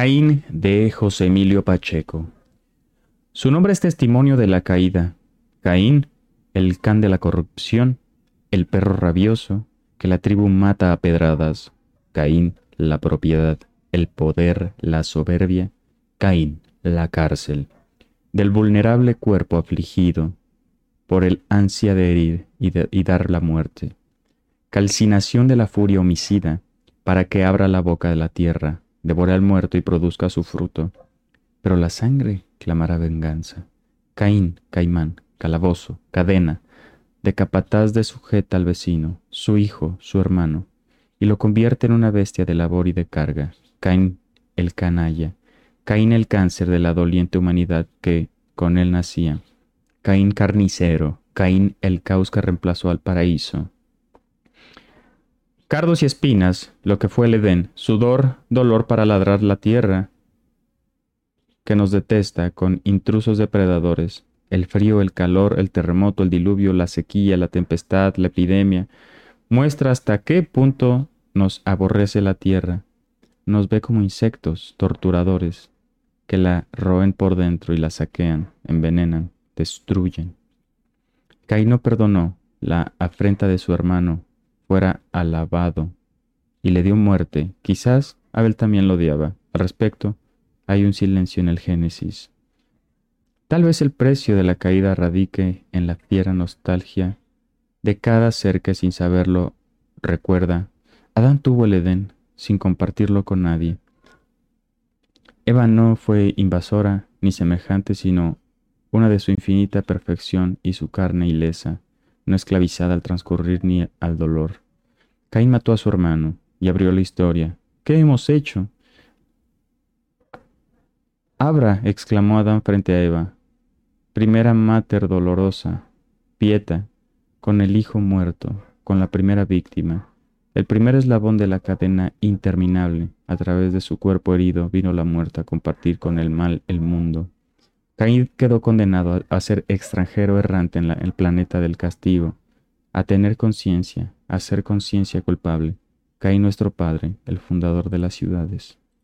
Caín de José Emilio Pacheco. Su nombre es testimonio de la caída. Caín, el can de la corrupción, el perro rabioso, que la tribu mata a pedradas. Caín, la propiedad, el poder, la soberbia. Caín, la cárcel. Del vulnerable cuerpo afligido por el ansia de herir y, y dar la muerte. Calcinación de la furia homicida para que abra la boca de la tierra devore al muerto y produzca su fruto. Pero la sangre clamará venganza. Caín, caimán, calabozo, cadena, de capataz de sujeta al vecino, su hijo, su hermano, y lo convierte en una bestia de labor y de carga. Caín, el canalla, Caín el cáncer de la doliente humanidad que con él nacía. Caín carnicero, Caín el caos que reemplazó al paraíso, Cardos y espinas, lo que fue el Edén, sudor, dolor para ladrar la tierra, que nos detesta con intrusos depredadores, el frío, el calor, el terremoto, el diluvio, la sequía, la tempestad, la epidemia, muestra hasta qué punto nos aborrece la tierra, nos ve como insectos torturadores que la roen por dentro y la saquean, envenenan, destruyen. Caín no perdonó la afrenta de su hermano fuera alabado y le dio muerte. Quizás Abel también lo odiaba. Al respecto, hay un silencio en el Génesis. Tal vez el precio de la caída radique en la fiera nostalgia de cada ser que sin saberlo recuerda. Adán tuvo el Edén sin compartirlo con nadie. Eva no fue invasora ni semejante, sino una de su infinita perfección y su carne ilesa no esclavizada al transcurrir ni al dolor. Caín mató a su hermano y abrió la historia. ¿Qué hemos hecho? Abra, exclamó Adán frente a Eva. Primera mater dolorosa, pieta, con el hijo muerto, con la primera víctima. El primer eslabón de la cadena interminable, a través de su cuerpo herido, vino la muerte a compartir con el mal el mundo. Caín quedó condenado a ser extranjero errante en, el planeta del castigo, a tener conciencia, a ser conciencia culpable. Caín nuestro Padre, el fundador de las ciudades.